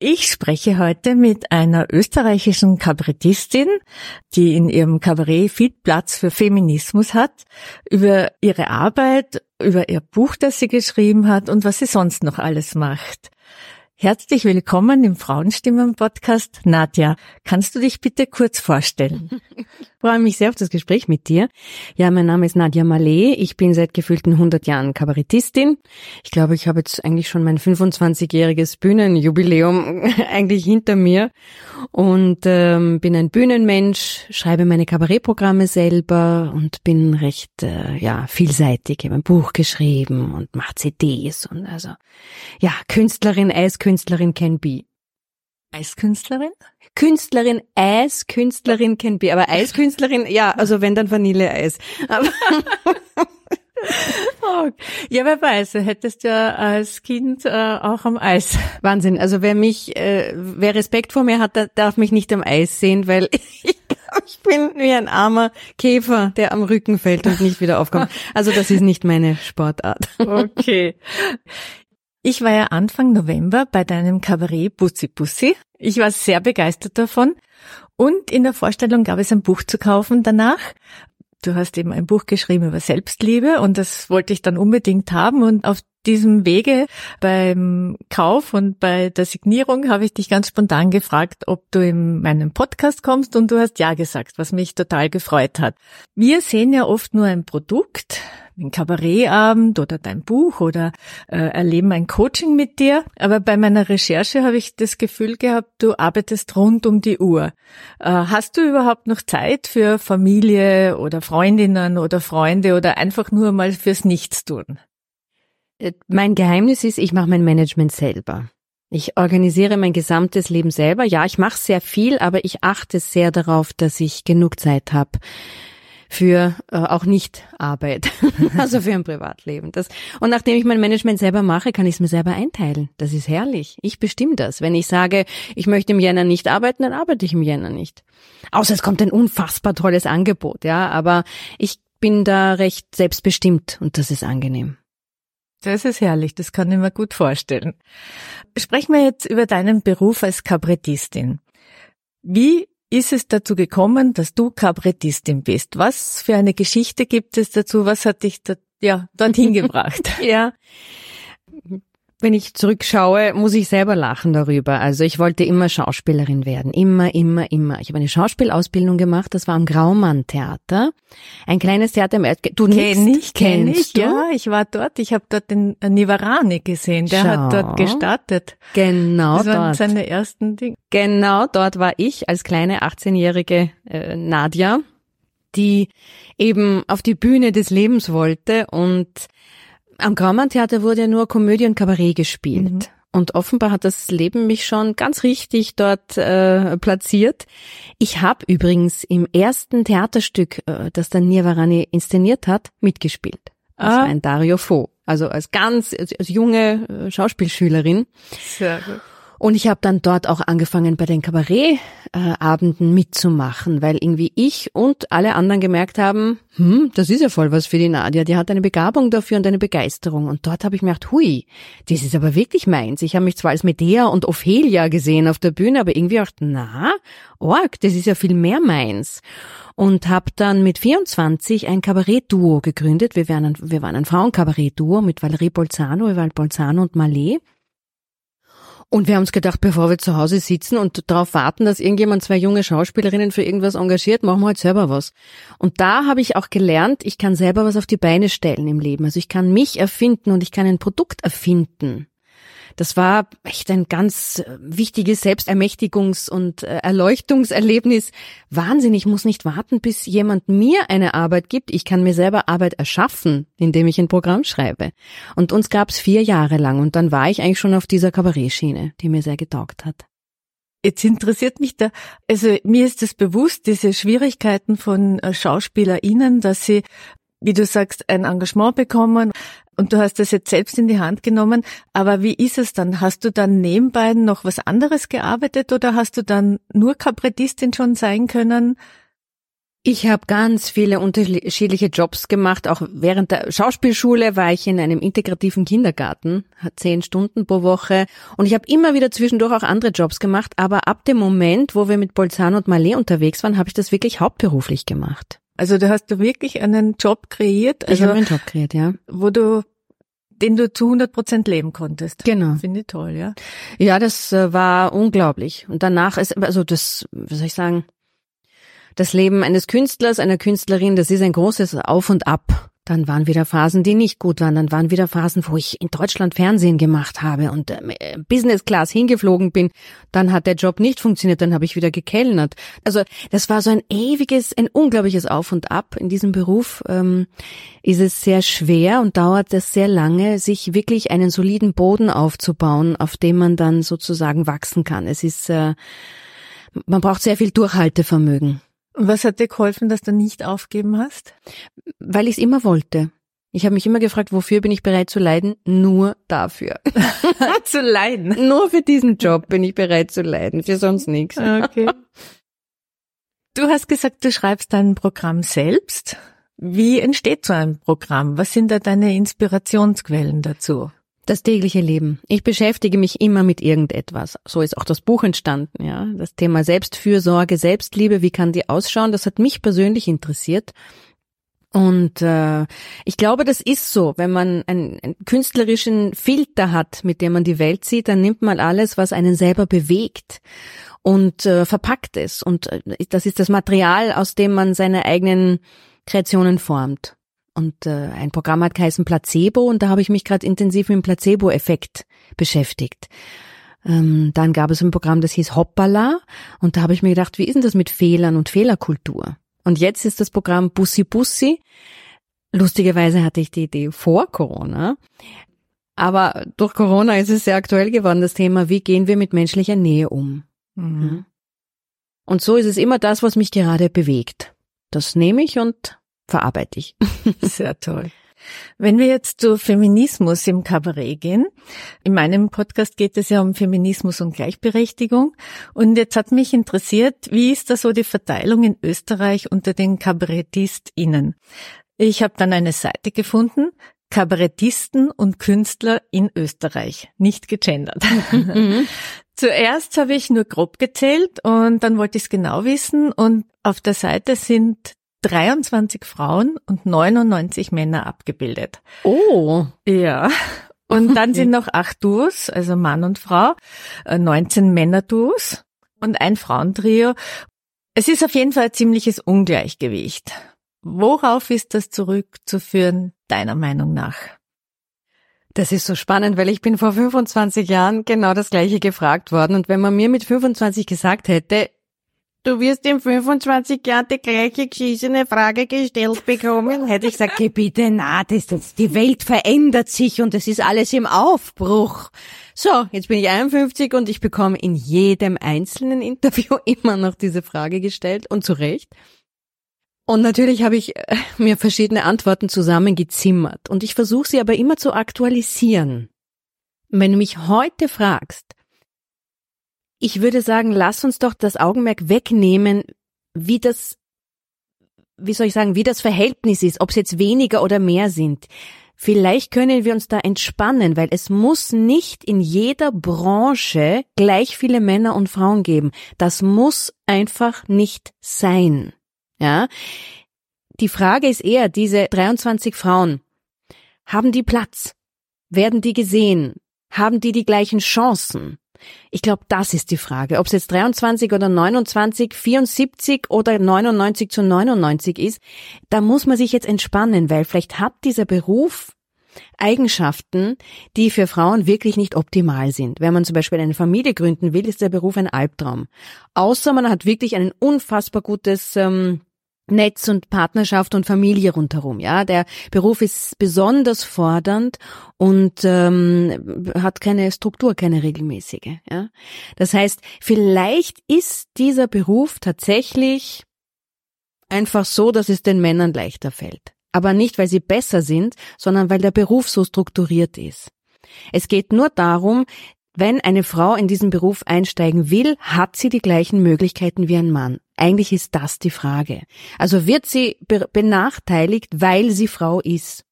Ich spreche heute mit einer österreichischen Kabarettistin, die in ihrem Kabarett viel Platz für Feminismus hat, über ihre Arbeit, über ihr Buch, das sie geschrieben hat und was sie sonst noch alles macht. Herzlich willkommen im Frauenstimmen-Podcast. Nadja, kannst du dich bitte kurz vorstellen? Ich freue mich sehr auf das Gespräch mit dir. Ja, mein Name ist Nadja Malé. Ich bin seit gefühlten 100 Jahren Kabarettistin. Ich glaube, ich habe jetzt eigentlich schon mein 25-jähriges Bühnenjubiläum eigentlich hinter mir und ähm, bin ein Bühnenmensch, schreibe meine Kabarettprogramme selber und bin recht äh, ja vielseitig. Ich habe ein Buch geschrieben und mache CDs und also ja Künstlerin, Eiskünstlerin can be. Eiskünstlerin? Künstlerin, Eiskünstlerin can be, aber Eiskünstlerin, ja, also wenn dann Vanilleeis. oh, ja, wer weiß, du hättest ja als Kind äh, auch am Eis. Wahnsinn. Also wer mich, äh, wer Respekt vor mir hat, der darf mich nicht am Eis sehen, weil ich ich bin wie ein armer Käfer, der am Rücken fällt und nicht wieder aufkommt. Also das ist nicht meine Sportart. Okay. Ich war ja Anfang November bei deinem Kabarett Bussi Bussi. Ich war sehr begeistert davon. Und in der Vorstellung gab es ein Buch zu kaufen danach. Du hast eben ein Buch geschrieben über Selbstliebe und das wollte ich dann unbedingt haben. Und auf diesem Wege beim Kauf und bei der Signierung habe ich dich ganz spontan gefragt, ob du in meinen Podcast kommst und du hast ja gesagt, was mich total gefreut hat. Wir sehen ja oft nur ein Produkt, ein Kabarettabend oder dein Buch oder äh, erleben ein Coaching mit dir. Aber bei meiner Recherche habe ich das Gefühl gehabt, du arbeitest rund um die Uhr. Äh, hast du überhaupt noch Zeit für Familie oder Freundinnen oder Freunde oder einfach nur mal fürs Nichtstun? Äh, mein Geheimnis ist, ich mache mein Management selber. Ich organisiere mein gesamtes Leben selber. Ja, ich mache sehr viel, aber ich achte sehr darauf, dass ich genug Zeit habe für äh, auch nicht Arbeit, also für ein Privatleben. Das, und nachdem ich mein Management selber mache, kann ich es mir selber einteilen. Das ist herrlich. Ich bestimme das. Wenn ich sage, ich möchte im Jänner nicht arbeiten, dann arbeite ich im Jänner nicht. Außer es kommt ein unfassbar tolles Angebot, ja. Aber ich bin da recht selbstbestimmt und das ist angenehm. Das ist herrlich, das kann ich mir gut vorstellen. Sprechen wir jetzt über deinen Beruf als Kabarettistin. Wie ist es dazu gekommen, dass du Kabarettistin bist? Was für eine Geschichte gibt es dazu? Was hat dich da, ja, dorthin gebracht? ja. Wenn ich zurückschaue, muss ich selber lachen darüber. Also ich wollte immer Schauspielerin werden. Immer, immer, immer. Ich habe eine Schauspielausbildung gemacht. Das war am Graumann Theater. Ein kleines Theater im Erd Du kenn ich, kenn ich. Du? Ja, ich war dort. Ich habe dort den Nivarani gesehen. Der Schau. hat dort gestartet. Genau das waren dort. seine ersten Dinge. Genau dort war ich als kleine 18-jährige äh, Nadja, die eben auf die Bühne des Lebens wollte und am Graumann-Theater wurde ja nur Komödie und Kabarett gespielt. Mhm. Und offenbar hat das Leben mich schon ganz richtig dort äh, platziert. Ich habe übrigens im ersten Theaterstück, äh, das dann Nirvarani inszeniert hat, mitgespielt. Das ah. war ein Dario Fo. Also als ganz als, als junge äh, Schauspielschülerin. Sehr gut. Und ich habe dann dort auch angefangen, bei den Kabarettabenden mitzumachen, weil irgendwie ich und alle anderen gemerkt haben, hm, das ist ja voll was für die Nadia, die hat eine Begabung dafür und eine Begeisterung. Und dort habe ich mir gedacht, hui, das ist aber wirklich meins. Ich habe mich zwar als Medea und Ophelia gesehen auf der Bühne, aber irgendwie auch, na, org, das ist ja viel mehr meins und habe dann mit 24 ein Kabarettduo gegründet. Wir waren ein, ein Frauenkabarettduo mit Valerie Bolzano, Eval Bolzano und Malé. Und wir haben uns gedacht, bevor wir zu Hause sitzen und darauf warten, dass irgendjemand zwei junge Schauspielerinnen für irgendwas engagiert, machen wir halt selber was. Und da habe ich auch gelernt, ich kann selber was auf die Beine stellen im Leben. Also ich kann mich erfinden und ich kann ein Produkt erfinden. Das war echt ein ganz äh, wichtiges Selbstermächtigungs- und äh, Erleuchtungserlebnis. Wahnsinn, ich muss nicht warten, bis jemand mir eine Arbeit gibt. Ich kann mir selber Arbeit erschaffen, indem ich ein Programm schreibe. Und uns gab's vier Jahre lang und dann war ich eigentlich schon auf dieser Kabarettschiene, die mir sehr getaugt hat. Jetzt interessiert mich da, also mir ist es bewusst, diese Schwierigkeiten von äh, SchauspielerInnen, dass sie, wie du sagst, ein Engagement bekommen und du hast das jetzt selbst in die Hand genommen. Aber wie ist es dann? Hast du dann nebenbei noch was anderes gearbeitet oder hast du dann nur Kabarettistin schon sein können? Ich habe ganz viele unterschiedliche Jobs gemacht. Auch während der Schauspielschule war ich in einem integrativen Kindergarten, zehn Stunden pro Woche. Und ich habe immer wieder zwischendurch auch andere Jobs gemacht. Aber ab dem Moment, wo wir mit Bolzano und Malé unterwegs waren, habe ich das wirklich hauptberuflich gemacht. Also da hast du wirklich einen Job kreiert. Also, ich habe einen Job kreiert, ja. Wo du den du zu 100 Prozent leben konntest. Genau. Finde ich toll, ja. Ja, das äh, war unglaublich. Und danach ist, also das, wie soll ich sagen, das Leben eines Künstlers, einer Künstlerin, das ist ein großes Auf und Ab. Dann waren wieder Phasen, die nicht gut waren. Dann waren wieder Phasen, wo ich in Deutschland Fernsehen gemacht habe und äh, Business Class hingeflogen bin. Dann hat der Job nicht funktioniert, dann habe ich wieder gekellnert. Also das war so ein ewiges, ein unglaubliches Auf und Ab. In diesem Beruf ähm, ist es sehr schwer und dauert es sehr lange, sich wirklich einen soliden Boden aufzubauen, auf dem man dann sozusagen wachsen kann. Es ist, äh, man braucht sehr viel Durchhaltevermögen. Was hat dir geholfen, dass du nicht aufgeben hast? Weil ich es immer wollte. Ich habe mich immer gefragt, wofür bin ich bereit zu leiden? Nur dafür. zu leiden? Nur für diesen Job bin ich bereit zu leiden, für sonst nichts. Okay. Du hast gesagt, du schreibst dein Programm selbst. Wie entsteht so ein Programm? Was sind da deine Inspirationsquellen dazu? Das tägliche Leben. Ich beschäftige mich immer mit irgendetwas. So ist auch das Buch entstanden, ja. Das Thema Selbstfürsorge, Selbstliebe, wie kann die ausschauen? Das hat mich persönlich interessiert. Und äh, ich glaube, das ist so. Wenn man einen, einen künstlerischen Filter hat, mit dem man die Welt sieht, dann nimmt man alles, was einen selber bewegt und äh, verpackt es. Und äh, das ist das Material, aus dem man seine eigenen Kreationen formt. Und äh, ein Programm hat geheißen Placebo und da habe ich mich gerade intensiv mit dem Placebo-Effekt beschäftigt. Ähm, dann gab es ein Programm, das hieß Hoppala und da habe ich mir gedacht, wie ist denn das mit Fehlern und Fehlerkultur? Und jetzt ist das Programm Bussi Bussi. Lustigerweise hatte ich die Idee vor Corona. Aber durch Corona ist es sehr aktuell geworden, das Thema, wie gehen wir mit menschlicher Nähe um? Mhm. Und so ist es immer das, was mich gerade bewegt. Das nehme ich und verarbeite ich. Sehr toll. Wenn wir jetzt zu Feminismus im Kabarett gehen, in meinem Podcast geht es ja um Feminismus und Gleichberechtigung. Und jetzt hat mich interessiert, wie ist da so die Verteilung in Österreich unter den KabarettistInnen? Ich habe dann eine Seite gefunden, Kabarettisten und Künstler in Österreich, nicht gegendert. Mhm. Zuerst habe ich nur grob gezählt und dann wollte ich es genau wissen und auf der Seite sind 23 Frauen und 99 Männer abgebildet. Oh. Ja. Und dann sind noch acht Duos, also Mann und Frau, 19 äh, Männer-Duos und ein Frauentrio. Es ist auf jeden Fall ein ziemliches Ungleichgewicht. Worauf ist das zurückzuführen, deiner Meinung nach? Das ist so spannend, weil ich bin vor 25 Jahren genau das gleiche gefragt worden. Und wenn man mir mit 25 gesagt hätte, du wirst in 25 Jahren die gleiche geschissene Frage gestellt bekommen. Hätte ich gesagt, bitte, na, das, das, die Welt verändert sich und es ist alles im Aufbruch. So, jetzt bin ich 51 und ich bekomme in jedem einzelnen Interview immer noch diese Frage gestellt und zu Recht. Und natürlich habe ich äh, mir verschiedene Antworten zusammengezimmert und ich versuche sie aber immer zu aktualisieren. Wenn du mich heute fragst, ich würde sagen, lass uns doch das Augenmerk wegnehmen, wie das, wie soll ich sagen, wie das Verhältnis ist, ob es jetzt weniger oder mehr sind. Vielleicht können wir uns da entspannen, weil es muss nicht in jeder Branche gleich viele Männer und Frauen geben. Das muss einfach nicht sein. Ja? Die Frage ist eher, diese 23 Frauen, haben die Platz? Werden die gesehen? Haben die die gleichen Chancen? Ich glaube, das ist die Frage. Ob es jetzt 23 oder 29, 74 oder 99 zu 99 ist, da muss man sich jetzt entspannen, weil vielleicht hat dieser Beruf Eigenschaften, die für Frauen wirklich nicht optimal sind. Wenn man zum Beispiel eine Familie gründen will, ist der Beruf ein Albtraum. Außer man hat wirklich ein unfassbar gutes ähm, Netz und Partnerschaft und Familie rundherum. Ja, der Beruf ist besonders fordernd und ähm, hat keine Struktur, keine regelmäßige. Ja, das heißt, vielleicht ist dieser Beruf tatsächlich einfach so, dass es den Männern leichter fällt. Aber nicht, weil sie besser sind, sondern weil der Beruf so strukturiert ist. Es geht nur darum, wenn eine Frau in diesen Beruf einsteigen will, hat sie die gleichen Möglichkeiten wie ein Mann. Eigentlich ist das die Frage. Also wird sie benachteiligt, weil sie Frau ist.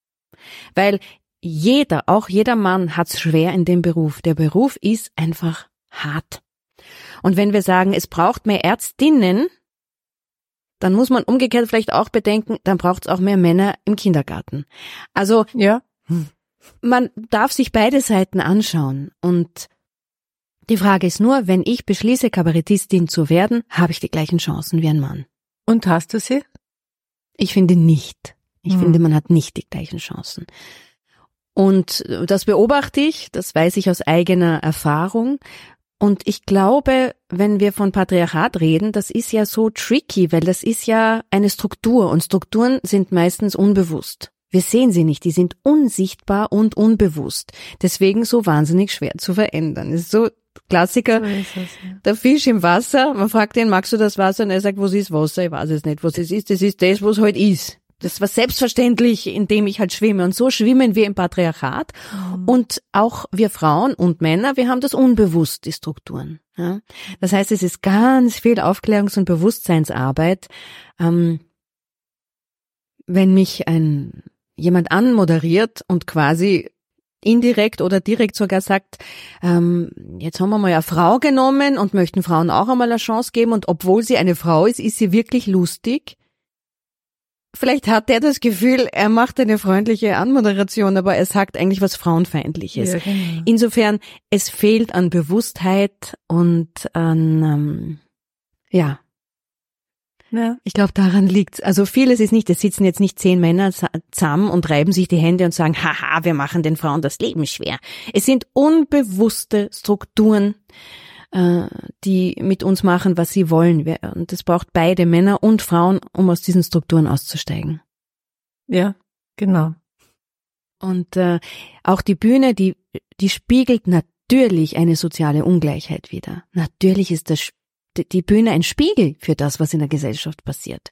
Weil jeder, auch jeder Mann hat's schwer in dem Beruf. Der Beruf ist einfach hart. Und wenn wir sagen, es braucht mehr Ärztinnen, dann muss man umgekehrt vielleicht auch bedenken, dann braucht es auch mehr Männer im Kindergarten. Also ja. man darf sich beide Seiten anschauen. Und die Frage ist nur, wenn ich beschließe, Kabarettistin zu werden, habe ich die gleichen Chancen wie ein Mann. Und hast du sie? Ich finde nicht. Ich hm. finde, man hat nicht die gleichen Chancen. Und das beobachte ich, das weiß ich aus eigener Erfahrung. Und ich glaube, wenn wir von Patriarchat reden, das ist ja so tricky, weil das ist ja eine Struktur und Strukturen sind meistens unbewusst. Wir sehen sie nicht, die sind unsichtbar und unbewusst. Deswegen so wahnsinnig schwer zu verändern. Das ist so Klassiker, so es, ja. der Fisch im Wasser. Man fragt ihn, magst du das Wasser? Und er sagt, was ist Wasser? Ich weiß es nicht, was es ist. Das ist das, was halt ist. Das war selbstverständlich, indem ich halt schwimme. Und so schwimmen wir im Patriarchat. Mhm. Und auch wir Frauen und Männer, wir haben das unbewusst, die Strukturen. Ja? Das heißt, es ist ganz viel Aufklärungs- und Bewusstseinsarbeit. Ähm, wenn mich ein jemand anmoderiert und quasi indirekt oder direkt sogar sagt, ähm, jetzt haben wir mal eine Frau genommen und möchten Frauen auch einmal eine Chance geben und obwohl sie eine Frau ist, ist sie wirklich lustig, Vielleicht hat er das Gefühl, er macht eine freundliche Anmoderation, aber er sagt eigentlich was Frauenfeindliches. Ja, genau. Insofern, es fehlt an Bewusstheit und an, ähm, ja. Ja. Ich glaube, daran liegt's. Also vieles ist nicht, es sitzen jetzt nicht zehn Männer zusammen und reiben sich die Hände und sagen, haha, wir machen den Frauen das Leben schwer. Es sind unbewusste Strukturen, äh, die mit uns machen, was sie wollen. Und es braucht beide Männer und Frauen, um aus diesen Strukturen auszusteigen. Ja, genau. Und äh, auch die Bühne, die, die spiegelt natürlich eine soziale Ungleichheit wider. Natürlich ist das, die Bühne ein Spiegel für das, was in der Gesellschaft passiert.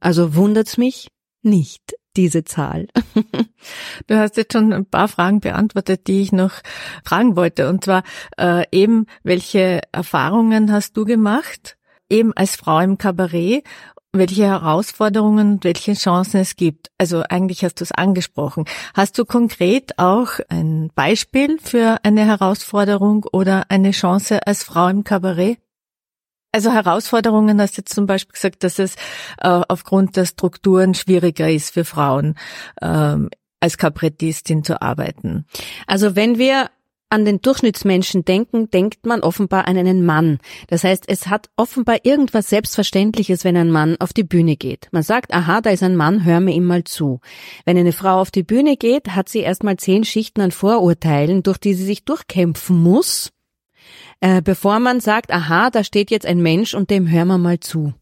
Also wundert's mich nicht diese Zahl. Du hast jetzt schon ein paar Fragen beantwortet, die ich noch fragen wollte. Und zwar äh, eben, welche Erfahrungen hast du gemacht, eben als Frau im Kabarett welche Herausforderungen und welche Chancen es gibt. Also eigentlich hast du es angesprochen. Hast du konkret auch ein Beispiel für eine Herausforderung oder eine Chance als Frau im Kabarett? Also Herausforderungen hast du jetzt zum Beispiel gesagt, dass es äh, aufgrund der Strukturen schwieriger ist für Frauen, ähm, als Kabarettistin zu arbeiten. Also wenn wir an den Durchschnittsmenschen denken, denkt man offenbar an einen Mann. Das heißt, es hat offenbar irgendwas Selbstverständliches, wenn ein Mann auf die Bühne geht. Man sagt, aha, da ist ein Mann, hör mir ihm mal zu. Wenn eine Frau auf die Bühne geht, hat sie erstmal zehn Schichten an Vorurteilen, durch die sie sich durchkämpfen muss, äh, bevor man sagt, aha, da steht jetzt ein Mensch und dem hören wir mal zu.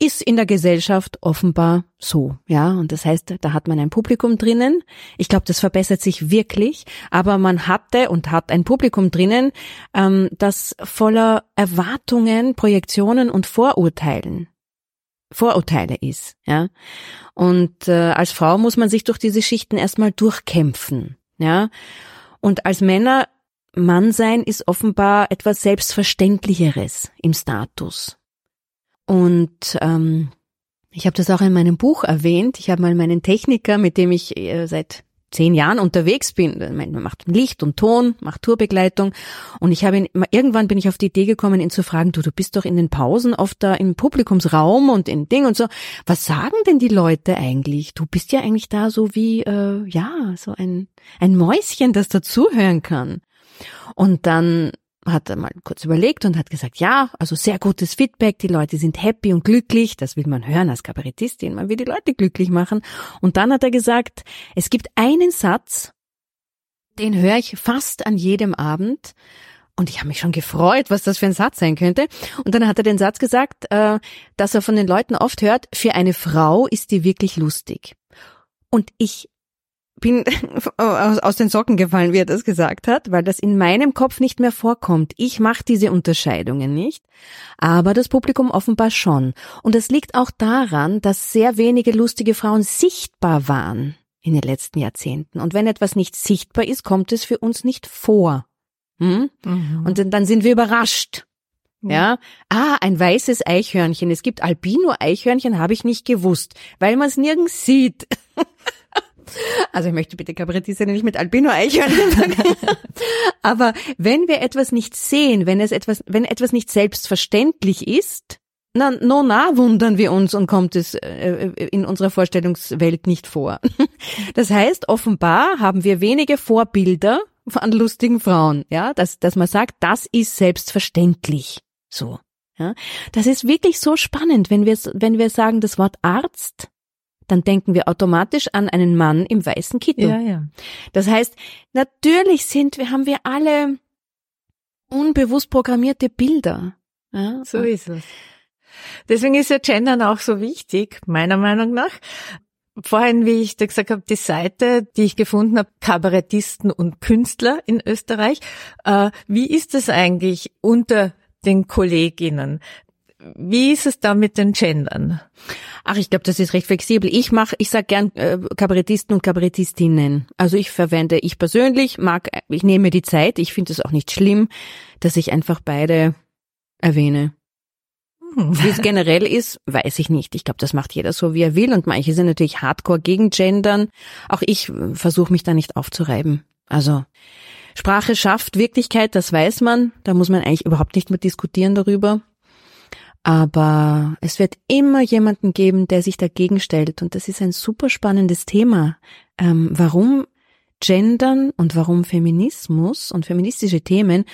Ist in der Gesellschaft offenbar so, ja, und das heißt, da hat man ein Publikum drinnen. Ich glaube, das verbessert sich wirklich, aber man hatte und hat ein Publikum drinnen, ähm, das voller Erwartungen, Projektionen und Vorurteilen Vorurteile ist, ja. Und äh, als Frau muss man sich durch diese Schichten erstmal durchkämpfen, ja. Und als Männer Mannsein ist offenbar etwas Selbstverständlicheres im Status. Und ähm, ich habe das auch in meinem Buch erwähnt. Ich habe mal meinen Techniker, mit dem ich äh, seit zehn Jahren unterwegs bin. Man macht Licht und Ton, macht Tourbegleitung. Und ich habe ihn, irgendwann bin ich auf die Idee gekommen, ihn zu fragen, du, du bist doch in den Pausen oft da im Publikumsraum und in Ding und so. Was sagen denn die Leute eigentlich? Du bist ja eigentlich da so wie, äh, ja, so ein, ein Mäuschen, das dazuhören kann. Und dann hat er mal kurz überlegt und hat gesagt, ja, also sehr gutes Feedback, die Leute sind happy und glücklich, das will man hören als Kabarettistin, man will die Leute glücklich machen. Und dann hat er gesagt, es gibt einen Satz, den höre ich fast an jedem Abend Und ich habe mich schon gefreut, was das für ein Satz sein könnte. Und dann hat er den Satz gesagt, äh, dass er von den Leuten oft hört, für eine Frau ist die wirklich lustig. Und ich bin aus den Socken gefallen, wie er das gesagt hat, weil das in meinem Kopf nicht mehr vorkommt. Ich mache diese Unterscheidungen nicht, aber das Publikum offenbar schon. Und das liegt auch daran, dass sehr wenige lustige Frauen sichtbar waren in den letzten Jahrzehnten. Und wenn etwas nicht sichtbar ist, kommt es für uns nicht vor. Hm? Mhm. Und dann sind wir überrascht. Ja, ah, ein weißes Eichhörnchen. Es gibt Albino-Eichhörnchen, habe ich nicht gewusst, weil man es nirgends sieht. Also ich möchte bitte Kabarettisten nicht mit Albino-Eichhörnchen sagen. Aber wenn wir etwas nicht sehen, wenn es etwas, wenn etwas nicht selbstverständlich ist, na, no, na, wundern wir uns und kommt es äh, in unserer Vorstellungswelt nicht vor. Das heißt, offenbar haben wir wenige Vorbilder an lustigen Frauen, ja, dass, dass man sagt, das ist selbstverständlich. So. Ja, das ist wirklich so spannend, wenn wir, wenn wir sagen, das Wort Arzt dann denken wir automatisch an einen Mann im weißen Kittel. Ja, ja. Das heißt, natürlich sind wir, haben wir alle unbewusst programmierte Bilder. Ja? So ist es. Deswegen ist ja Gendern auch so wichtig, meiner Meinung nach. Vorhin, wie ich da gesagt habe, die Seite, die ich gefunden habe, Kabarettisten und Künstler in Österreich. Äh, wie ist es eigentlich unter den Kolleginnen? Wie ist es da mit den Gendern? Ach, ich glaube, das ist recht flexibel. Ich mache, ich sag gern äh, Kabarettisten und Kabarettistinnen. Also ich verwende, ich persönlich mag, ich nehme die Zeit. Ich finde es auch nicht schlimm, dass ich einfach beide erwähne. Hm. Wie es generell ist, weiß ich nicht. Ich glaube, das macht jeder so, wie er will. Und manche sind natürlich hardcore gegen Gendern. Auch ich versuche mich da nicht aufzureiben. Also Sprache schafft Wirklichkeit, das weiß man. Da muss man eigentlich überhaupt nicht mehr diskutieren darüber. Aber es wird immer jemanden geben, der sich dagegen stellt. Und das ist ein super spannendes Thema. Ähm, warum Gendern und warum Feminismus und feministische Themen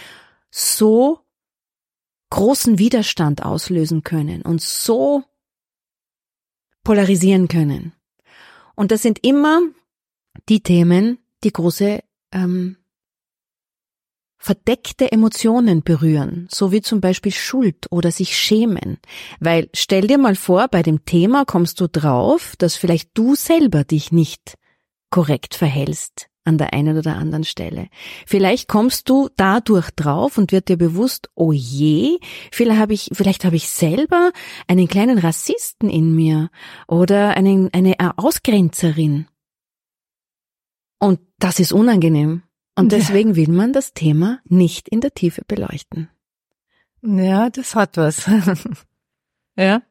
so großen Widerstand auslösen können und so polarisieren können. Und das sind immer die Themen, die große ähm, verdeckte Emotionen berühren, so wie zum Beispiel Schuld oder sich schämen. Weil stell dir mal vor, bei dem Thema kommst du drauf, dass vielleicht du selber dich nicht korrekt verhältst an der einen oder anderen Stelle. Vielleicht kommst du dadurch drauf und wird dir bewusst, oh je, vielleicht habe ich, vielleicht habe ich selber einen kleinen Rassisten in mir oder einen, eine Ausgrenzerin. Und das ist unangenehm. Und deswegen will man das Thema nicht in der Tiefe beleuchten. Ja, das hat was. ja.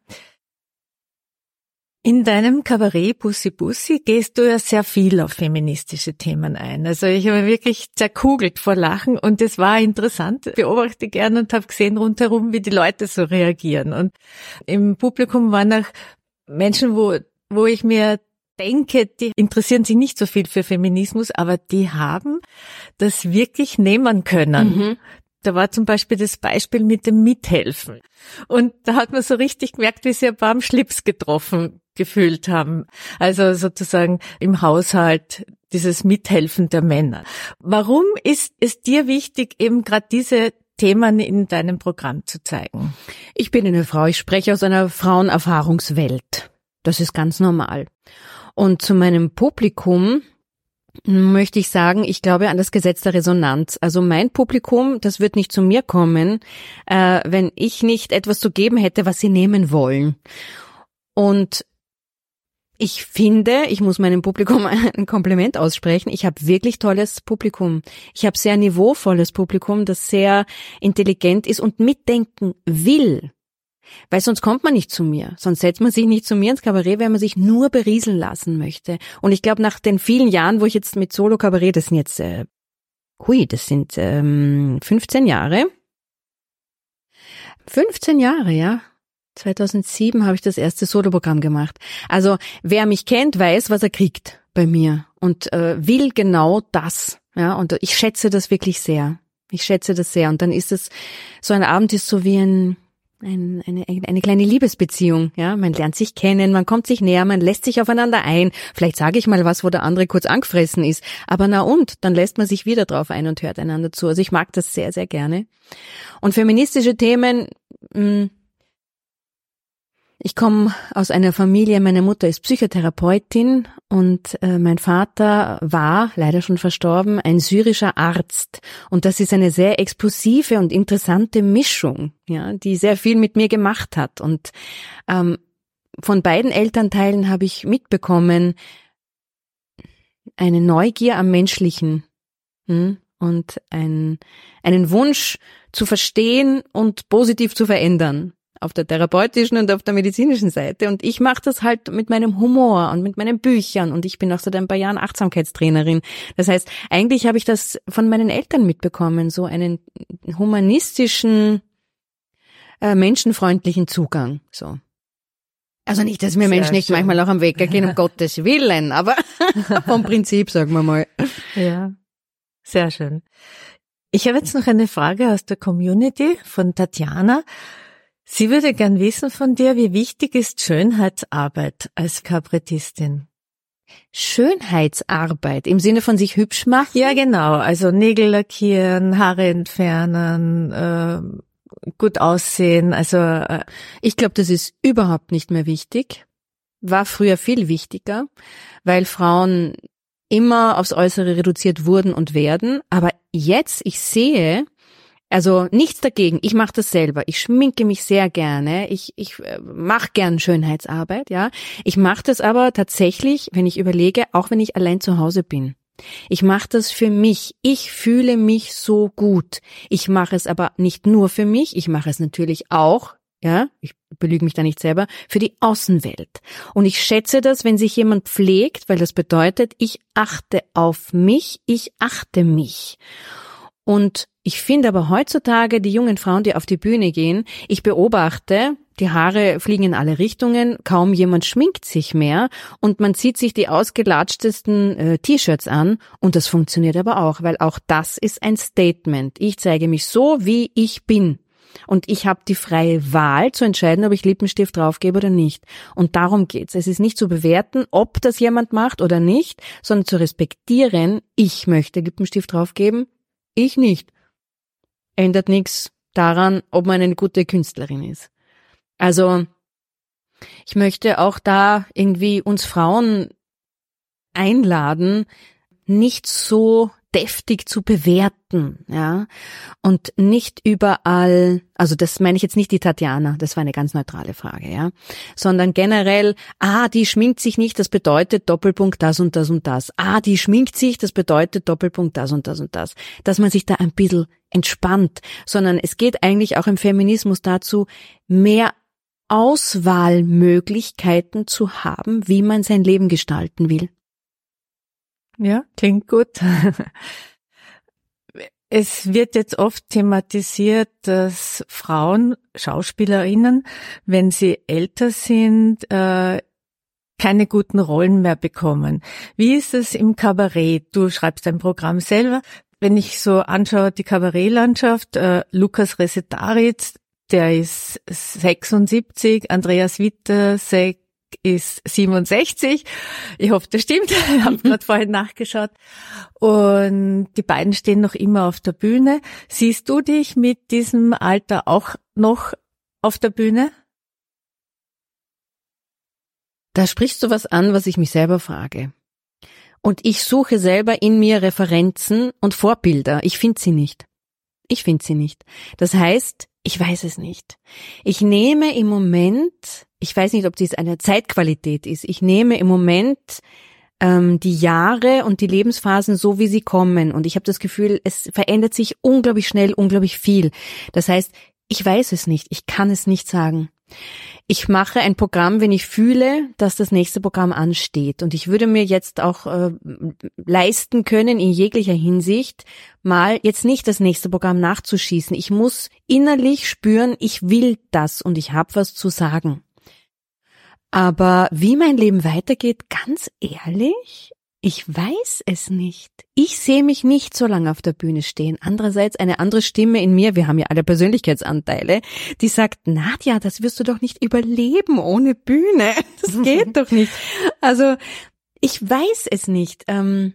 In deinem Kabarett Bussi Bussi gehst du ja sehr viel auf feministische Themen ein. Also ich habe wirklich zerkugelt vor Lachen und es war interessant. Beobachte gerne und habe gesehen rundherum, wie die Leute so reagieren. Und im Publikum waren auch Menschen, wo, wo ich mir denke, die interessieren sich nicht so viel für Feminismus, aber die haben das wirklich nehmen können. Mhm. Da war zum Beispiel das Beispiel mit dem Mithelfen. Und da hat man so richtig gemerkt, wie sie ein paar am Schlips getroffen gefühlt haben. Also sozusagen im Haushalt dieses Mithelfen der Männer. Warum ist es dir wichtig, eben gerade diese Themen in deinem Programm zu zeigen? Ich bin eine Frau, ich spreche aus einer Frauenerfahrungswelt. Das ist ganz normal. Und zu meinem Publikum möchte ich sagen, ich glaube an das Gesetz der Resonanz. Also mein Publikum, das wird nicht zu mir kommen, äh, wenn ich nicht etwas zu geben hätte, was sie nehmen wollen. Und ich finde, ich muss meinem Publikum ein Kompliment aussprechen. Ich habe wirklich tolles Publikum. Ich habe sehr niveauvolles Publikum, das sehr intelligent ist und mitdenken will. Weil sonst kommt man nicht zu mir. Sonst setzt man sich nicht zu mir ins Kabarett, wenn man sich nur berieseln lassen möchte. Und ich glaube, nach den vielen Jahren, wo ich jetzt mit Solo-Kabarett, das sind jetzt, äh, hui, das sind ähm, 15 Jahre. 15 Jahre, ja. 2007 habe ich das erste Soloprogramm gemacht. Also wer mich kennt, weiß, was er kriegt bei mir und äh, will genau das. Ja, und ich schätze das wirklich sehr. Ich schätze das sehr. Und dann ist es so ein Abend ist so wie ein ein, eine, eine kleine Liebesbeziehung. Ja, man lernt sich kennen, man kommt sich näher, man lässt sich aufeinander ein. Vielleicht sage ich mal was, wo der andere kurz angefressen ist. Aber na und, dann lässt man sich wieder drauf ein und hört einander zu. Also ich mag das sehr, sehr gerne. Und feministische Themen, mh, hm, ich komme aus einer Familie, meine Mutter ist Psychotherapeutin und äh, mein Vater war, leider schon verstorben, ein syrischer Arzt. Und das ist eine sehr explosive und interessante Mischung, ja, die sehr viel mit mir gemacht hat. Und ähm, von beiden Elternteilen habe ich mitbekommen, eine Neugier am Menschlichen hm, und ein, einen Wunsch zu verstehen und positiv zu verändern auf der therapeutischen und auf der medizinischen Seite. Und ich mache das halt mit meinem Humor und mit meinen Büchern. Und ich bin auch seit ein paar Jahren Achtsamkeitstrainerin. Das heißt, eigentlich habe ich das von meinen Eltern mitbekommen, so einen humanistischen, äh, menschenfreundlichen Zugang. So. Also nicht, dass mir Sehr Menschen nicht schön. manchmal auch am Weg gehen, um Gottes Willen, aber vom Prinzip, sagen wir mal. Ja, sehr schön. Ich habe jetzt noch eine Frage aus der Community von Tatjana. Sie würde gern wissen von dir, wie wichtig ist Schönheitsarbeit als Kabarettistin? Schönheitsarbeit im Sinne von sich hübsch machen? Ja, genau. Also Nägel lackieren, Haare entfernen, äh, gut aussehen. Also äh, ich glaube, das ist überhaupt nicht mehr wichtig. War früher viel wichtiger, weil Frauen immer aufs Äußere reduziert wurden und werden. Aber jetzt, ich sehe, also nichts dagegen. Ich mache das selber. Ich schminke mich sehr gerne. Ich, ich äh, mache gern Schönheitsarbeit, ja. Ich mache das aber tatsächlich, wenn ich überlege, auch wenn ich allein zu Hause bin. Ich mache das für mich. Ich fühle mich so gut. Ich mache es aber nicht nur für mich. Ich mache es natürlich auch, ja, ich belüge mich da nicht selber, für die Außenwelt. Und ich schätze das, wenn sich jemand pflegt, weil das bedeutet, ich achte auf mich, ich achte mich. Und ich finde aber heutzutage die jungen Frauen, die auf die Bühne gehen, ich beobachte, die Haare fliegen in alle Richtungen, kaum jemand schminkt sich mehr und man zieht sich die ausgelatschtesten äh, T-Shirts an und das funktioniert aber auch, weil auch das ist ein Statement. Ich zeige mich so, wie ich bin. Und ich habe die freie Wahl zu entscheiden, ob ich Lippenstift draufgebe oder nicht. Und darum geht's. Es ist nicht zu bewerten, ob das jemand macht oder nicht, sondern zu respektieren, ich möchte Lippenstift draufgeben, ich nicht. Ändert nichts daran, ob man eine gute Künstlerin ist. Also, ich möchte auch da irgendwie uns Frauen einladen, nicht so deftig zu bewerten, ja, und nicht überall, also das meine ich jetzt nicht die Tatjana, das war eine ganz neutrale Frage, ja, sondern generell, ah, die schminkt sich nicht, das bedeutet Doppelpunkt das und das und das. Ah, die schminkt sich, das bedeutet Doppelpunkt das und das und das. Dass man sich da ein bisschen entspannt, sondern es geht eigentlich auch im Feminismus dazu, mehr Auswahlmöglichkeiten zu haben, wie man sein Leben gestalten will. Ja, klingt gut. Es wird jetzt oft thematisiert, dass Frauen, Schauspielerinnen, wenn sie älter sind, äh, keine guten Rollen mehr bekommen. Wie ist es im Kabarett? Du schreibst dein Programm selber. Wenn ich so anschaue, die Kabarettlandschaft, äh, Lukas Resetaritz, der ist 76, Andreas Witter, ist 67. Ich hoffe, das stimmt. Ich habe gerade vorhin nachgeschaut. Und die beiden stehen noch immer auf der Bühne. Siehst du dich mit diesem Alter auch noch auf der Bühne? Da sprichst du was an, was ich mich selber frage. Und ich suche selber in mir Referenzen und Vorbilder. Ich finde sie nicht. Ich finde sie nicht. Das heißt, ich weiß es nicht. Ich nehme im Moment, ich weiß nicht, ob dies eine Zeitqualität ist, ich nehme im Moment ähm, die Jahre und die Lebensphasen so, wie sie kommen. Und ich habe das Gefühl, es verändert sich unglaublich schnell, unglaublich viel. Das heißt, ich weiß es nicht, ich kann es nicht sagen. Ich mache ein Programm, wenn ich fühle, dass das nächste Programm ansteht. Und ich würde mir jetzt auch äh, leisten können, in jeglicher Hinsicht, mal jetzt nicht das nächste Programm nachzuschießen. Ich muss innerlich spüren, ich will das und ich habe was zu sagen. Aber wie mein Leben weitergeht, ganz ehrlich, Ich weiß es nicht. Ich sehe mich nicht so lange auf der Bühne stehen. Andererseits eine andere Stimme in mir, wir haben ja alle Persönlichkeitsanteile, die sagt, Nadja, das wirst du doch nicht überleben ohne Bühne. Das geht doch nicht. Also, ich weiß es nicht. Ähm,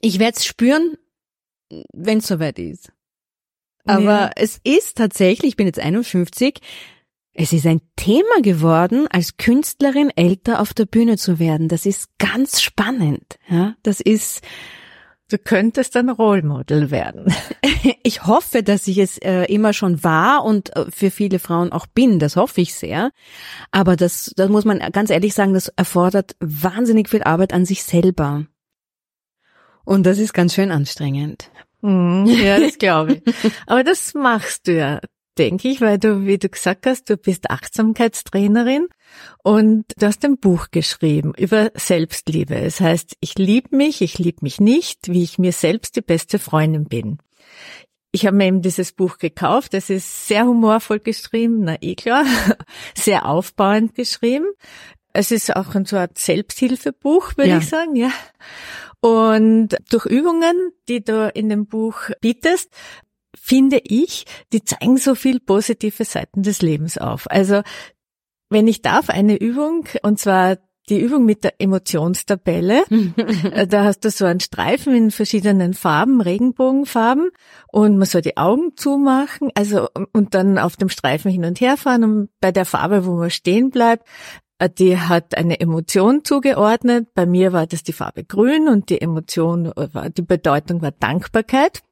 ich werde es spüren, wenn es soweit ist. Aber ja. es ist tatsächlich, ich bin jetzt 51, es ist ein Thema geworden, als Künstlerin älter auf der Bühne zu werden. Das ist ganz spannend. Ja, das ist. Du könntest ein Role Model werden. Ich hoffe, dass ich es äh, immer schon war und äh, für viele Frauen auch bin. Das hoffe ich sehr. Aber das, das muss man ganz ehrlich sagen, das erfordert wahnsinnig viel Arbeit an sich selber. Und das ist ganz schön anstrengend. Mhm, ja, das glaube ich. Aber das machst du ja denke ich, weil du, wie du gesagt hast, du bist Achtsamkeitstrainerin und du hast ein Buch geschrieben über Selbstliebe. Es heißt, ich liebe mich, ich liebe mich nicht, wie ich mir selbst die beste Freundin bin. Ich habe mir eben dieses Buch gekauft. Es ist sehr humorvoll geschrieben, na eh klar, sehr aufbauend geschrieben. Es ist auch ein so ein Selbsthilfebuch, würde ja. ich sagen, ja. Und durch Übungen, die du in dem Buch bietest, finde ich, die zeigen so viel positive Seiten des Lebens auf. Also, wenn ich darf, eine Übung, und zwar die Übung mit der Emotionstabelle. Äh, da hast du so einen Streifen in verschiedenen Farben, Regenbogenfarben, und man soll die Augen zumachen, also und dann auf dem Streifen hin und her fahren und bei der Farbe, wo man stehen bleibt, äh, die hat eine Emotion zugeordnet. Bei mir war das die Farbe Grün und die Emotion war, die Bedeutung war Dankbarkeit.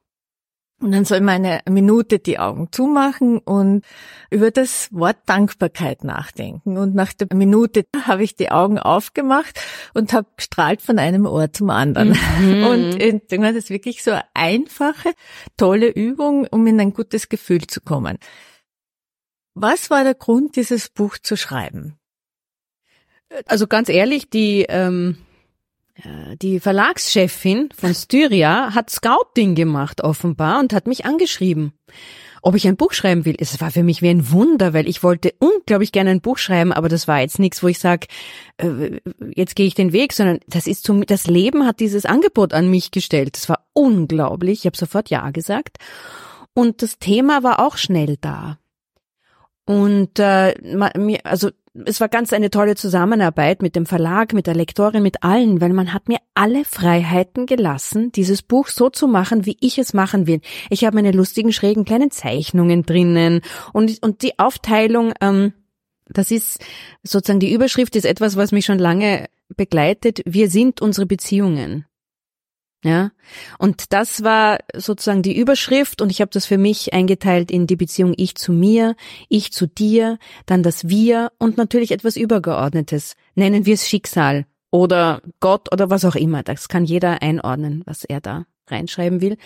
Und dann soll man eine Minute die Augen zumachen und über das Wort Dankbarkeit nachdenken. Und nach der Minute habe ich die Augen aufgemacht und habe gestrahlt von einem Ohr zum anderen. Mhm. Und das ist wirklich so eine einfache, tolle Übung, um in ein gutes Gefühl zu kommen. Was war der Grund, dieses Buch zu schreiben? Also ganz ehrlich, die ähm die Verlagschefin von Styria hat Scouting gemacht offenbar und hat mich angeschrieben, ob ich ein Buch schreiben will. Es war für mich wie ein Wunder, weil ich wollte unglaublich gerne ein Buch schreiben, aber das war jetzt nichts, wo ich sage, äh, jetzt gehe ich den Weg, sondern das ist zum, das Leben hat dieses Angebot an mich gestellt. Das war unglaublich. Ich habe sofort ja gesagt und das Thema war auch schnell da. Und äh, also es war ganz eine tolle Zusammenarbeit mit dem Verlag, mit der Lektorin, mit allen, weil man hat mir alle Freiheiten gelassen, dieses Buch so zu machen, wie ich es machen will. Ich habe meine lustigen, schrägen kleinen Zeichnungen drinnen und, und die Aufteilung, ähm, das ist sozusagen die Überschrift ist etwas, was mich schon lange begleitet. Wir sind unsere Beziehungen. Ja, und das war sozusagen die Überschrift und ich habe das für mich eingeteilt in die Beziehung ich zu mir, ich zu dir, dann das wir und natürlich etwas Übergeordnetes. Nennen wir es Schicksal oder Gott oder was auch immer. Das kann jeder einordnen, was er da reinschreiben will.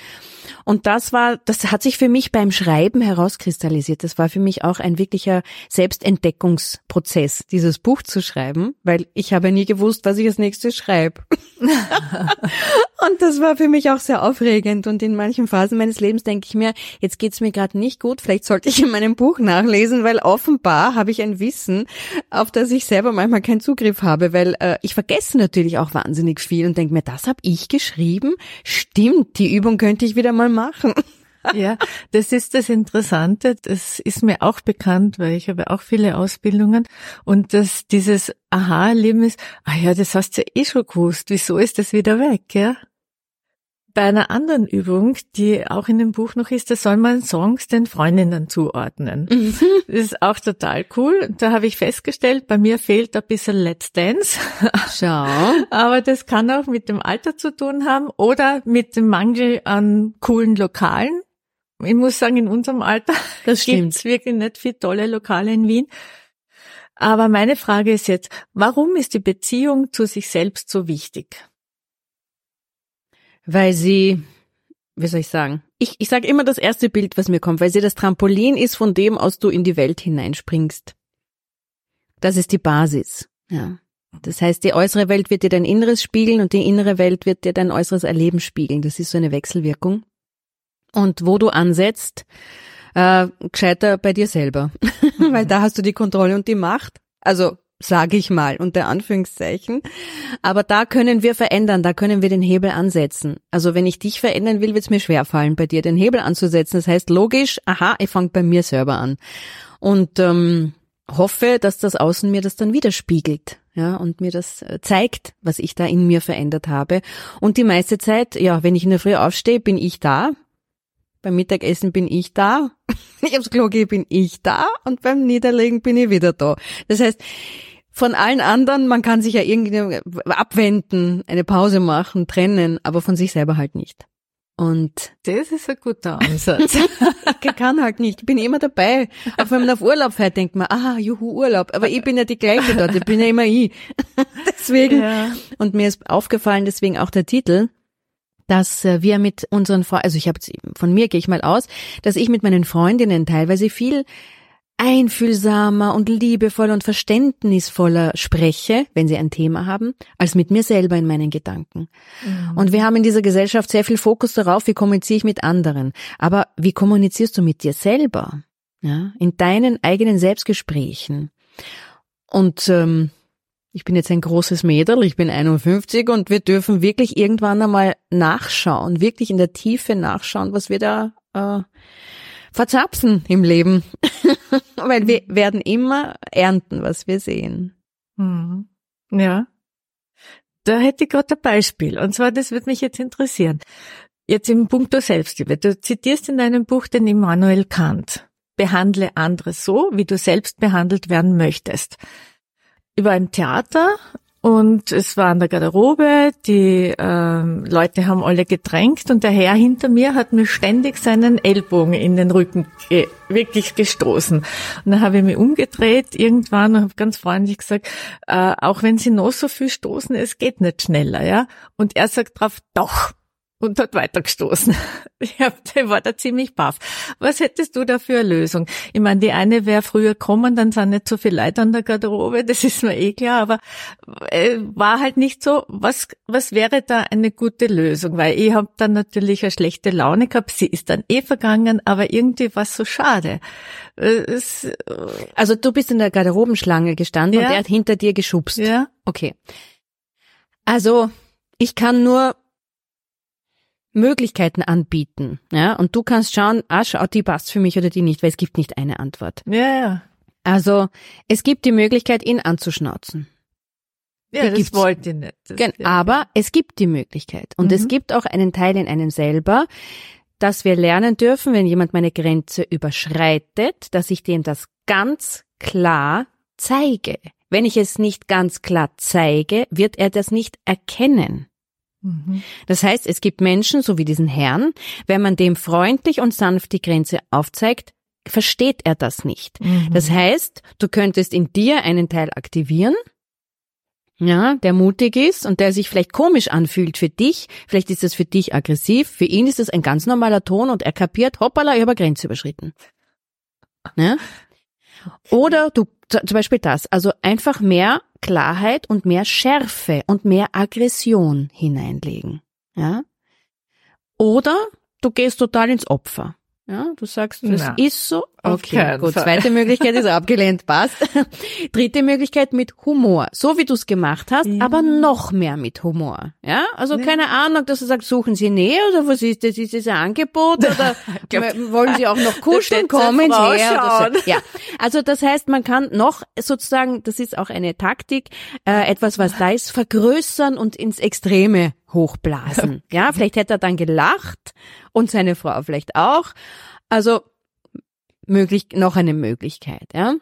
Und das war, das hat sich für mich beim Schreiben herauskristallisiert. Das war für mich auch ein wirklicher Selbstentdeckungsprozess, dieses Buch zu schreiben, weil ich habe nie gewusst, was ich als nächstes schreibe. und das war für mich auch sehr aufregend. Und in manchen Phasen meines Lebens denke ich mir, jetzt geht's mir gerade nicht gut, vielleicht sollte ich in meinem Buch nachlesen, weil offenbar habe ich ein Wissen, auf das ich selber manchmal keinen Zugriff habe, weil äh, ich vergesse natürlich auch wahnsinnig viel und denke mir, das habe ich geschrieben. Stimmt stimmt, die Übung könnte ich wieder mal machen. Ja, das ist das Interessante. Das ist mir auch bekannt, weil ich habe auch viele Ausbildungen und dass dieses Aha-Erleben ist, ah ja, das hast du ja eh schon gewusst. Wieso ist das wieder weg, ja? Bei einer anderen Übung, die auch in dem Buch noch ist, da soll man Songs den Freundinnen zuordnen. Mhm. Das ist auch total cool. Da habe ich festgestellt, bei mir fehlt ein bisschen Let's Dance. Schau. Aber das kann auch mit dem Alter zu tun haben oder mit dem Mangel an coolen Lokalen. Ich muss sagen, in unserem Alter das gibt es wirklich nicht viele tolle Lokale in Wien. Aber meine Frage ist jetzt, warum ist die Beziehung zu sich selbst so wichtig? Weil sie, wie soll ich sagen? Ich, ich sage immer das erste Bild, was mir kommt, weil sie das Trampolin ist, von dem aus du in die Welt hineinspringst. Das ist die Basis. Ja. Das heißt, die äußere Welt wird dir dein Inneres spiegeln und die innere Welt wird dir dein äußeres Erleben spiegeln. Das ist so eine Wechselwirkung. Und wo du ansetzt, äh, gescheiter bei dir selber. Weil da hast du die Kontrolle und die Macht. Also sage ich mal, unter Anführungszeichen. Aber da können wir verändern, da können wir den Hebel ansetzen. Also wenn ich dich verändern will, wird es mir schwerfallen, bei dir den Hebel anzusetzen. Das heißt logisch, aha, ich fange bei mir selber an. Und ähm, hoffe, dass das Außen mir das dann widerspiegelt. Ja, und mir das äh, zeigt, was ich da in mir verändert habe. Und die meiste Zeit, ja, wenn ich in der Früh aufstehe, bin ich da. Beim Mittagessen bin ich da. Ich aufs Klo gehe, bin ich da. Und beim Niederlegen bin ich wieder da. Das heißt, von allen anderen, man kann sich ja irgendwie abwenden, eine Pause machen, trennen, aber von sich selber halt nicht. Und das ist ein guter Ansatz. ich kann halt nicht. Ich bin immer dabei. Auch wenn man auf Urlaub fährt, denkt man, ah, juhu, Urlaub. Aber ich bin ja die gleiche dort. Ich bin ja immer ich. deswegen. Ja. Und mir ist aufgefallen, deswegen auch der Titel, dass äh, wir mit unseren, Freunden, also ich habe von mir gehe ich mal aus, dass ich mit meinen Freundinnen teilweise viel einfühlsamer und liebevoller und verständnisvoller spreche, wenn sie ein Thema haben, als mit mir selber in meinen Gedanken. Mhm. Und wir haben in dieser Gesellschaft sehr viel Fokus darauf, wie kommuniziere ich mit anderen. Aber wie kommunizierst du mit dir selber? Ja, in deinen eigenen Selbstgesprächen. Und ähm, ich bin jetzt ein großes Mädel, ich bin 51 und wir dürfen wirklich irgendwann einmal nachschauen, wirklich in der Tiefe nachschauen, was wir da äh, verzapfen im Leben. Weil wir werden immer ernten, was wir sehen. Mhm. Ja. Da hätte ich gerade ein Beispiel. Und zwar, das würde mich jetzt interessieren. Jetzt im Punkto Selbstliebe. Du zitierst in deinem Buch den Immanuel Kant. Behandle andere so, wie du selbst behandelt werden möchtest. Über ein Theater und es war an der Garderobe, die ähm, Leute haben alle gedrängt und der Herr hinter mir hat mir ständig seinen Ellbogen in den Rücken ge wirklich gestoßen. Und dann habe ich mich umgedreht irgendwann und habe ganz freundlich gesagt, äh, auch wenn Sie noch so viel stoßen, es geht nicht schneller, ja. Und er sagt drauf, doch und hat weitergestoßen. Ich hab, der war da ziemlich baff. Was hättest du da für eine Lösung? Ich meine, die eine wäre früher kommen, dann sind nicht so viele Leute an der Garderobe, das ist mir eh klar, aber äh, war halt nicht so. Was, was wäre da eine gute Lösung? Weil ich habe dann natürlich eine schlechte Laune gehabt, sie ist dann eh vergangen, aber irgendwie war es so schade. Äh, es, äh, also du bist in der Garderobenschlange gestanden ja. und er hat hinter dir geschubst. Ja. Okay. Also, ich kann nur Möglichkeiten anbieten. Ja, und du kannst schauen, ah, schau, die passt für mich oder die nicht, weil es gibt nicht eine Antwort. Ja, ja. Also, es gibt die Möglichkeit, ihn anzuschnauzen. Ja, die das gibt's. wollte ich nicht. Das, ja. Aber es gibt die Möglichkeit. Und mhm. es gibt auch einen Teil in einem selber, dass wir lernen dürfen, wenn jemand meine Grenze überschreitet, dass ich dem das ganz klar zeige. Wenn ich es nicht ganz klar zeige, wird er das nicht erkennen. Mhm. Das heißt, es gibt Menschen, so wie diesen Herrn, wenn man dem freundlich und sanft die Grenze aufzeigt, versteht er das nicht. Mhm. Das heißt, du könntest in dir einen Teil aktivieren, ja, der mutig ist und der sich vielleicht komisch anfühlt für dich. Vielleicht ist das für dich aggressiv. Für ihn ist es ein ganz normaler Ton und er kapiert, hoppala, ich habe eine Grenze überschritten. Ja? Oder du, zum Beispiel das, also einfach mehr Klarheit und mehr Schärfe und mehr Aggression hineinlegen. Ja? Oder du gehst total ins Opfer. Ja, du sagst, das Na, ist so. Okay, gut. Fall. Zweite Möglichkeit ist abgelehnt, passt. Dritte Möglichkeit mit Humor. So wie du es gemacht hast, ja. aber noch mehr mit Humor. Ja, also ja. keine Ahnung, dass du sagst, suchen Sie Nähe oder was ist das? Ist das ein Angebot oder glaub, wollen Sie auch noch kuscheln? Kommen Sie her. So. Ja, also das heißt, man kann noch sozusagen, das ist auch eine Taktik, äh, etwas, was da ist, vergrößern und ins Extreme hochblasen. Ja, vielleicht hätte er dann gelacht und seine Frau vielleicht auch. Also möglich, noch eine Möglichkeit, ja.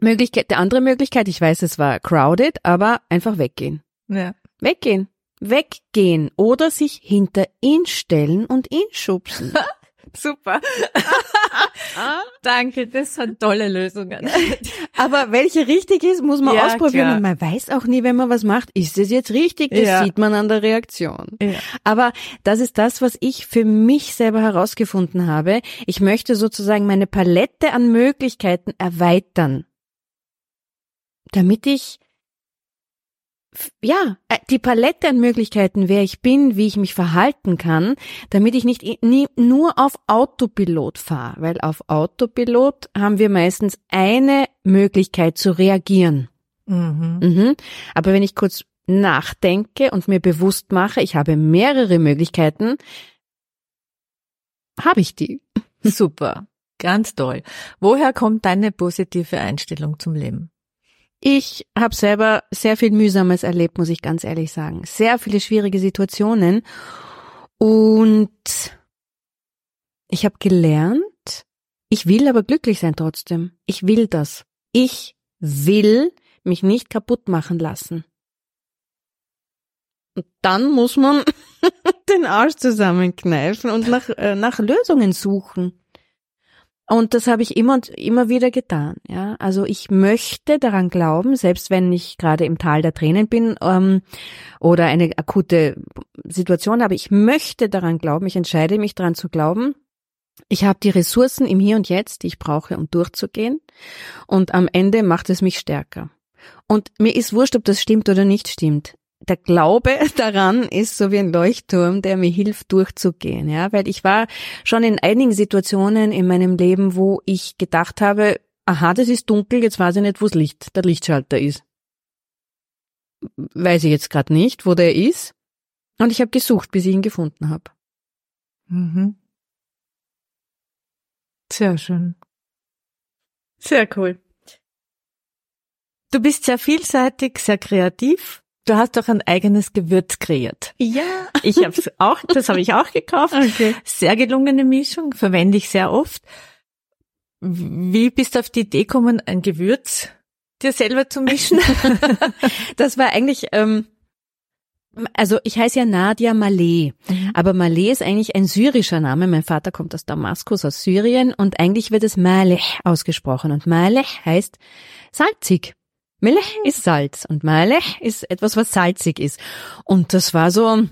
Möglichkeit, die andere Möglichkeit, ich weiß, es war crowded, aber einfach weggehen. Ja. Weggehen. Weggehen oder sich hinter ihn stellen und ihn schubsen. Super. Danke, das sind tolle Lösungen. Aber welche richtig ist, muss man ja, ausprobieren. Klar. Und man weiß auch nie, wenn man was macht, ist es jetzt richtig? Das ja. sieht man an der Reaktion. Ja. Aber das ist das, was ich für mich selber herausgefunden habe. Ich möchte sozusagen meine Palette an Möglichkeiten erweitern. Damit ich ja, äh, die Palette an Möglichkeiten, wer ich bin, wie ich mich verhalten kann, damit ich nicht nie, nur auf Autopilot fahre, weil auf Autopilot haben wir meistens eine Möglichkeit zu reagieren. Mhm. Mhm. Aber wenn ich kurz nachdenke und mir bewusst mache, ich habe mehrere Möglichkeiten, habe ich die. Super, ganz toll. Woher kommt deine positive Einstellung zum Leben? Ich habe selber sehr viel Mühsames erlebt, muss ich ganz ehrlich sagen. Sehr viele schwierige Situationen. Und ich habe gelernt, ich will aber glücklich sein trotzdem. Ich will das. Ich will mich nicht kaputt machen lassen. Und dann muss man den Arsch zusammenkneifen und nach, äh, nach Lösungen suchen. Und das habe ich immer und immer wieder getan. Ja, also ich möchte daran glauben, selbst wenn ich gerade im Tal der Tränen bin ähm, oder eine akute Situation habe, ich möchte daran glauben. Ich entscheide mich daran zu glauben. Ich habe die Ressourcen im Hier und Jetzt, die ich brauche, um durchzugehen. Und am Ende macht es mich stärker. Und mir ist wurscht, ob das stimmt oder nicht stimmt der Glaube daran ist so wie ein Leuchtturm, der mir hilft, durchzugehen, ja, weil ich war schon in einigen Situationen in meinem Leben, wo ich gedacht habe, aha, das ist dunkel, jetzt weiß ich nicht, wo das Licht, der Lichtschalter ist. Weiß ich jetzt gerade nicht, wo der ist. Und ich habe gesucht, bis ich ihn gefunden habe. Mhm. Sehr schön. Sehr cool. Du bist sehr vielseitig, sehr kreativ Du hast doch ein eigenes Gewürz kreiert. Ja. Ich habe auch, das habe ich auch gekauft. Okay. Sehr gelungene Mischung, verwende ich sehr oft. Wie bist du auf die Idee gekommen, ein Gewürz dir selber zu mischen? das war eigentlich, ähm, also ich heiße ja Nadia Malé, mhm. aber Malé ist eigentlich ein syrischer Name. Mein Vater kommt aus Damaskus, aus Syrien und eigentlich wird es Maleh ausgesprochen und Maleh heißt salzig. Milch ist Salz und Malech ist etwas, was salzig ist. Und das war so,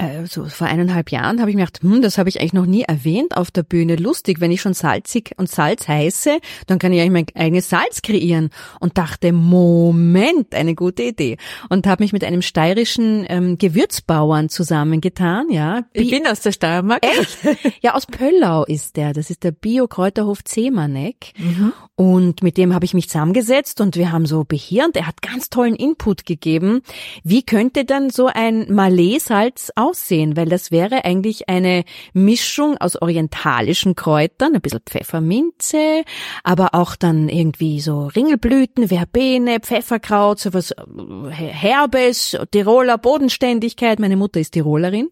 äh, so vor eineinhalb Jahren habe ich mir gedacht, hm, das habe ich eigentlich noch nie erwähnt auf der Bühne. Lustig, wenn ich schon salzig und Salz heiße, dann kann ich eigentlich mein eigenes Salz kreieren. Und dachte, Moment, eine gute Idee. Und habe mich mit einem steirischen ähm, Gewürzbauern zusammengetan. Ja, Bi ich bin aus der Steiermark. Echt? Ja, aus Pöllau ist der. Das ist der Bio-Kräuterhof Zemanek. Mhm. Und mit dem habe ich mich zusammengesetzt und wir haben so behirnt. Er hat ganz tollen Input gegeben. Wie könnte dann so ein aussehen, weil das wäre eigentlich eine Mischung aus orientalischen Kräutern, ein bisschen Pfefferminze, aber auch dann irgendwie so Ringelblüten, Verbene, Pfefferkraut, sowas äh, Herbes, Tiroler Bodenständigkeit. Meine Mutter ist Tirolerin.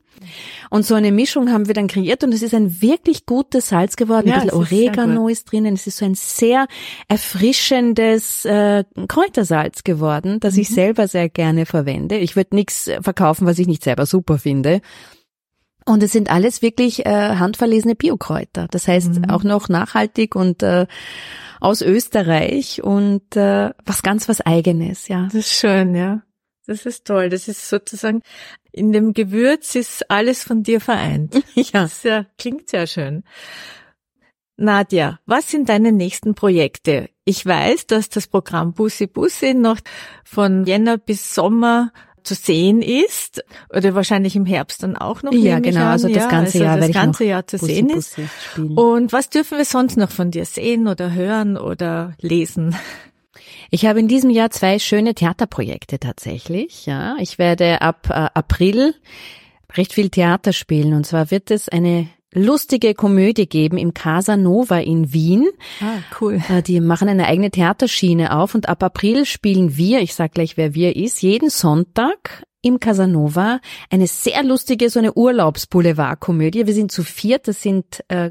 Und so eine Mischung haben wir dann kreiert und es ist ein wirklich gutes Salz geworden. Ja, ein bisschen Oregano ist, ist, drinnen. Es ist so ein sehr erfrischendes äh, Kräutersalz geworden, das mhm. ich selber sehr gerne verwende. Ich würde nichts verkaufen, was ich nicht selber super finde. Und es sind alles wirklich äh, handverlesene Biokräuter. Das heißt mhm. auch noch nachhaltig und äh, aus Österreich und äh, was ganz was eigenes, ja. Das ist schön, ja. Das ist toll. Das ist sozusagen in dem Gewürz ist alles von dir vereint. ja. Das ja, klingt sehr schön. Nadja, was sind deine nächsten Projekte? Ich weiß, dass das Programm Bussi Bussi noch von Jänner bis Sommer zu sehen ist oder wahrscheinlich im Herbst dann auch noch. Ja, genau, also das ganze ja, also Jahr, das ganze Jahr zu Bussi, sehen ist. Und was dürfen wir sonst noch von dir sehen oder hören oder lesen? Ich habe in diesem Jahr zwei schöne Theaterprojekte tatsächlich. Ja, ich werde ab äh, April recht viel Theater spielen und zwar wird es eine lustige Komödie geben im Casanova in Wien. Ah, cool. Äh, die machen eine eigene Theaterschiene auf und ab April spielen wir, ich sag gleich, wer wir ist, jeden Sonntag im Casanova eine sehr lustige, so eine Urlaubsboulevard-Komödie. Wir sind zu viert, das sind äh,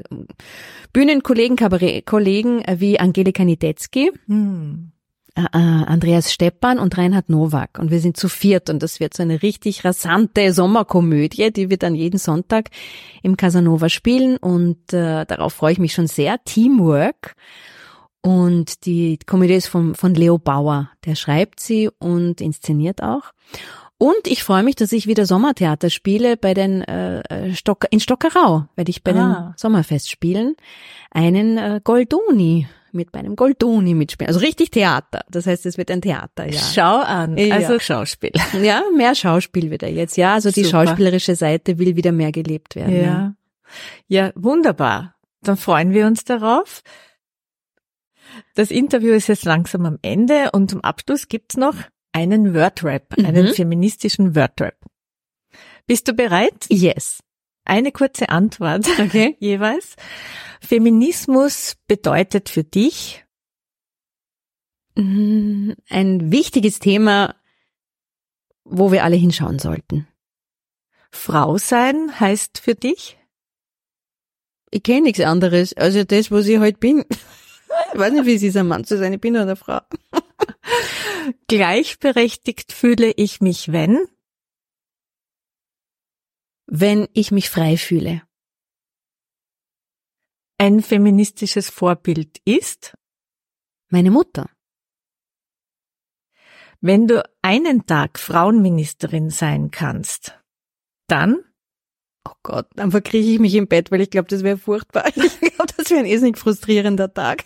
Bühnenkollegen, Kabarettkollegen äh, wie Angelika Niedetzky. Hm. Äh, äh, Andreas Steppan und Reinhard Nowak. Und wir sind zu viert und das wird so eine richtig rasante Sommerkomödie, die wir dann jeden Sonntag im Casanova spielen und äh, darauf freue ich mich schon sehr. Teamwork. Und die Komödie ist von, von Leo Bauer. Der schreibt sie und inszeniert auch. Und ich freue mich, dass ich wieder Sommertheater spiele bei den äh, Stock, in Stockerau, werde ich bei ah. den Sommerfestspielen einen äh, Goldoni mit bei einem Goldoni mitspielen. Also richtig Theater. Das heißt, es wird ein Theater, ja. Schau an. Also ja. Schauspiel. Ja, mehr Schauspiel wieder jetzt. Ja, also die Super. schauspielerische Seite will wieder mehr gelebt werden. Ja. ja. wunderbar. Dann freuen wir uns darauf. Das Interview ist jetzt langsam am Ende und zum Abschluss gibt's noch einen Wordrap, Mhm. einen feministischen Wordrap. Bist du bereit? Yes. Eine kurze Antwort Okay. jeweils. Feminismus bedeutet für dich Mm, Ein wichtiges Thema, wo wir alle hinschauen sollten. Frau sein heißt für dich? Ich kenne nichts anderes, also das, was ich halt bin. Ich weiß nicht, wie es ist, ein Mann zu sein, ich bin nur eine Frau. Gleichberechtigt fühle ich mich, wenn? Wenn ich mich frei fühle. Ein feministisches Vorbild ist? Meine Mutter. Wenn du einen Tag Frauenministerin sein kannst, dann? Oh Gott, dann verkrieche ich mich im Bett, weil ich glaube, das wäre furchtbar. Ich glaube, das wäre ein irrsinnig frustrierender Tag.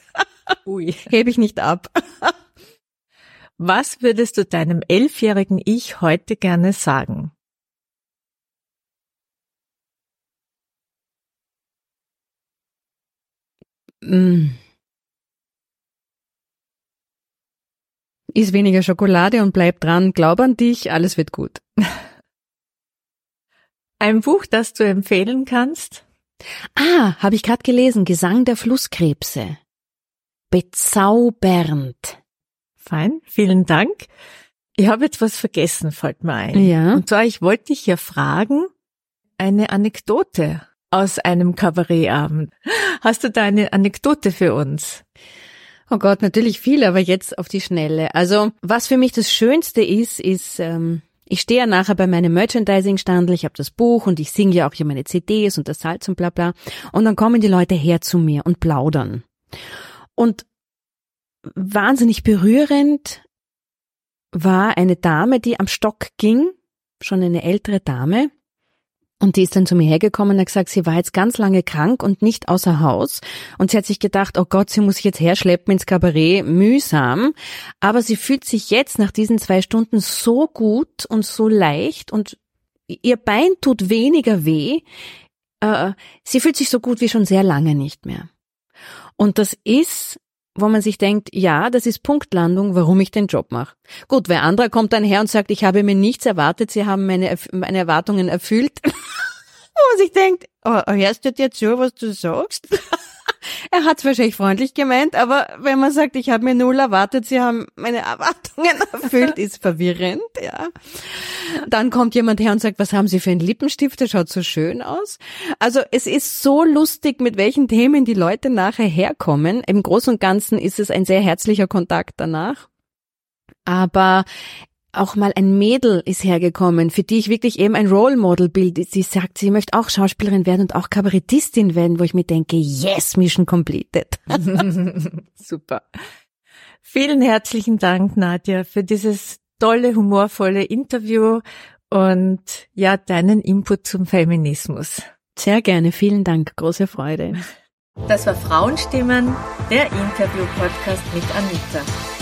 Ui. Hebe ich nicht ab. Was würdest du deinem elfjährigen Ich heute gerne sagen? Iss weniger Schokolade und bleib dran, glaub an dich, alles wird gut. Ein Buch, das du empfehlen kannst? Ah, habe ich gerade gelesen, Gesang der Flusskrebse. Bezaubernd. Fein, vielen Dank. Ich habe jetzt was vergessen, fällt mir ein. Ja. Und zwar, ich wollte dich ja fragen, eine Anekdote aus einem Kabarettabend. Hast du da eine Anekdote für uns? Oh Gott, natürlich viel, aber jetzt auf die Schnelle. Also, was für mich das Schönste ist, ist, ähm, ich stehe ja nachher bei meinem Merchandising-Standel, ich habe das Buch und ich singe ja auch hier meine CDs und das Salz und bla bla. Und dann kommen die Leute her zu mir und plaudern. Und wahnsinnig berührend war eine Dame, die am Stock ging, schon eine ältere Dame, und die ist dann zu mir hergekommen und hat gesagt, sie war jetzt ganz lange krank und nicht außer Haus. Und sie hat sich gedacht, oh Gott, sie muss sich jetzt herschleppen ins Kabarett, mühsam. Aber sie fühlt sich jetzt nach diesen zwei Stunden so gut und so leicht und ihr Bein tut weniger weh. Äh, sie fühlt sich so gut wie schon sehr lange nicht mehr. Und das ist wo man sich denkt, ja, das ist Punktlandung, warum ich den Job mache. Gut, wer anderer kommt dann her und sagt, ich habe mir nichts erwartet, sie haben meine, meine Erwartungen erfüllt. Wo man sich denkt, oh, hörst du dir zu, was du sagst? er hat es wahrscheinlich freundlich gemeint, aber wenn man sagt, ich habe mir null erwartet, sie haben meine Erwartungen erfüllt, ist verwirrend, ja. Dann kommt jemand her und sagt, was haben Sie für einen Lippenstift, der schaut so schön aus. Also es ist so lustig, mit welchen Themen die Leute nachher herkommen. Im Großen und Ganzen ist es ein sehr herzlicher Kontakt danach. Aber auch mal ein Mädel ist hergekommen, für die ich wirklich eben ein Role Model bilde. Sie sagt, sie möchte auch Schauspielerin werden und auch Kabarettistin werden, wo ich mir denke, yes, Mission completed. Super. Vielen herzlichen Dank, Nadja, für dieses tolle, humorvolle Interview und ja, deinen Input zum Feminismus. Sehr gerne, vielen Dank, große Freude. Das war Frauenstimmen, der Interview-Podcast mit Anita,